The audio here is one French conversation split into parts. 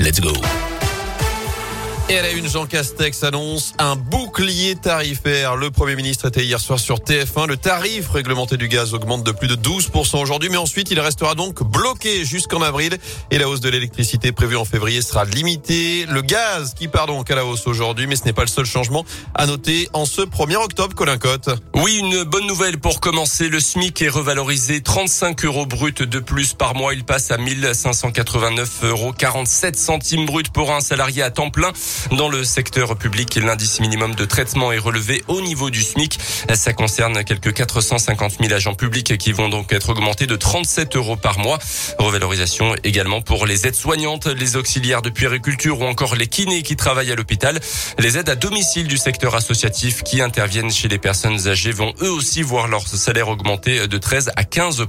Let's go. Et à la une, Jean Castex annonce un bouclier tarifaire. Le Premier ministre était hier soir sur TF1. Le tarif réglementé du gaz augmente de plus de 12% aujourd'hui, mais ensuite il restera donc bloqué jusqu'en avril. Et la hausse de l'électricité prévue en février sera limitée. Le gaz qui part donc à la hausse aujourd'hui, mais ce n'est pas le seul changement à noter en ce 1er octobre, Colin Cotte. Oui, une bonne nouvelle pour commencer. Le SMIC est revalorisé 35 euros brut de plus par mois. Il passe à 1589 euros 47 centimes brut pour un salarié à temps plein. Dans le secteur public, l'indice minimum de traitement est relevé au niveau du SMIC. Ça concerne quelques 450 000 agents publics qui vont donc être augmentés de 37 euros par mois. Revalorisation également pour les aides-soignantes, les auxiliaires de puériculture ou encore les kinés qui travaillent à l'hôpital. Les aides à domicile du secteur associatif qui interviennent chez les personnes âgées vont eux aussi voir leur salaire augmenter de 13 à 15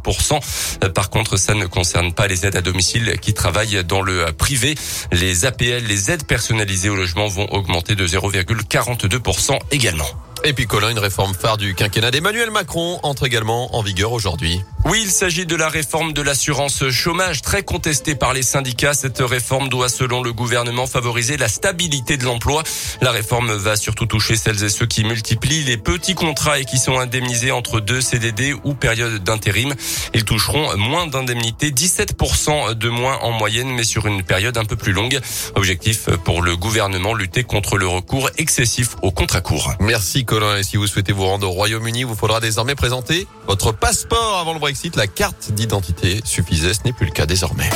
Par contre, ça ne concerne pas les aides à domicile qui travaillent dans le privé. Les APL, les aides personnalisées logement vont augmenter de 0,42% également. Et puis Colin, une réforme phare du quinquennat d'Emmanuel Macron entre également en vigueur aujourd'hui. Oui, il s'agit de la réforme de l'assurance chômage très contestée par les syndicats. Cette réforme doit, selon le gouvernement, favoriser la stabilité de l'emploi. La réforme va surtout toucher celles et ceux qui multiplient les petits contrats et qui sont indemnisés entre deux CDD ou périodes d'intérim. Ils toucheront moins d'indemnités, 17% de moins en moyenne, mais sur une période un peu plus longue. Objectif pour le gouvernement, lutter contre le recours excessif aux contrats courts. Merci Colin. Et si vous souhaitez vous rendre au Royaume-Uni, vous faudra désormais présenter votre passeport avant le La carte d'identité suffisait. Ce n'est plus le cas désormais.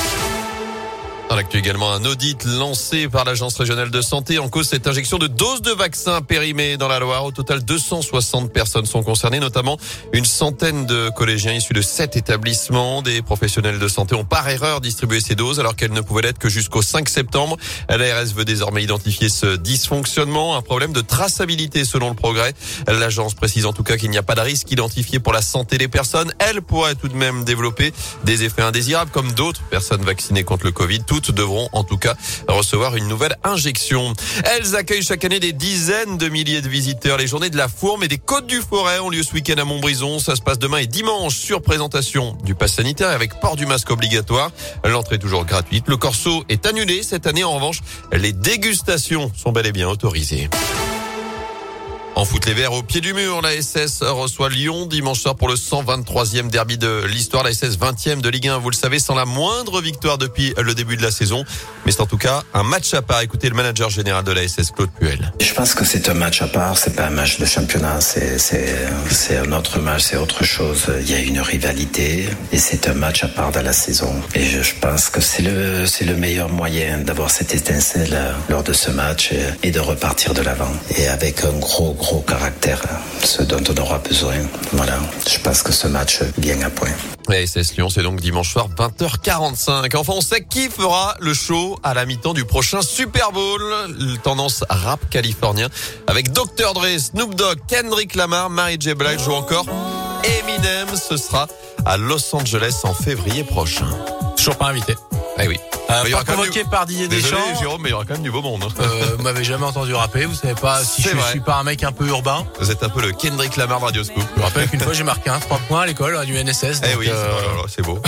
Dans l'actu également, un audit lancé par l'Agence régionale de santé en cause cette injection de doses de vaccins périmées dans la Loire. Au total, 260 personnes sont concernées, notamment une centaine de collégiens issus de sept établissements. Des professionnels de santé ont par erreur distribué ces doses alors qu'elles ne pouvaient l'être que jusqu'au 5 septembre. L'ARS veut désormais identifier ce dysfonctionnement, un problème de traçabilité selon le progrès. L'agence précise en tout cas qu'il n'y a pas de risque identifié pour la santé des personnes. Elle pourrait tout de même développer des effets indésirables comme d'autres personnes vaccinées contre le Covid toutes devront en tout cas recevoir une nouvelle injection. Elles accueillent chaque année des dizaines de milliers de visiteurs. Les journées de la Fourme et des Côtes du Forêt ont lieu ce week-end à Montbrison. Ça se passe demain et dimanche sur présentation du pass sanitaire avec port du masque obligatoire. L'entrée est toujours gratuite. Le corso est annulé cette année. En revanche, les dégustations sont bel et bien autorisées. En foot, les Verts au pied du mur, la SS reçoit Lyon dimanche soir pour le 123e derby de l'histoire. La SS 20e de Ligue 1, vous le savez, sans la moindre victoire depuis le début de la saison. Mais c'est en tout cas un match à part. Écoutez le manager général de la SS, Claude Puel. Je pense que c'est un match à part. C'est pas un match de championnat. C'est, un autre match. C'est autre chose. Il y a une rivalité et c'est un match à part de la saison. Et je, pense que c'est le, le meilleur moyen d'avoir cette étincelle lors de ce match et, et de repartir de l'avant. Et avec un gros, gros gros caractère, ce dont on aura besoin. Voilà, je pense que ce match vient à point. Et SS Lyon, c'est donc dimanche soir 20h45. Enfin, on sait qui fera le show à la mi-temps du prochain Super Bowl. Tendance rap californien avec Dr. Dre, Snoop Dogg, Kendrick Lamar, Mary J. Blige ou encore Eminem. Ce sera à Los Angeles en février prochain. Toujours pas invité. Eh oui. Euh, Il y aura pas convoqué du- par Didier Désolé, Deschamps. Jérôme, mais il y aura quand même du beau monde. hein. Euh, vous m'avez jamais entendu rapper, vous savez pas si je suis pas un mec un peu urbain. Vous êtes un peu le Kendrick Lamar de Radio Scoop. Je me rappelle qu'une fois j'ai marqué un 3 points à l'école à du NSS. Eh oui, euh, oh c'est beau.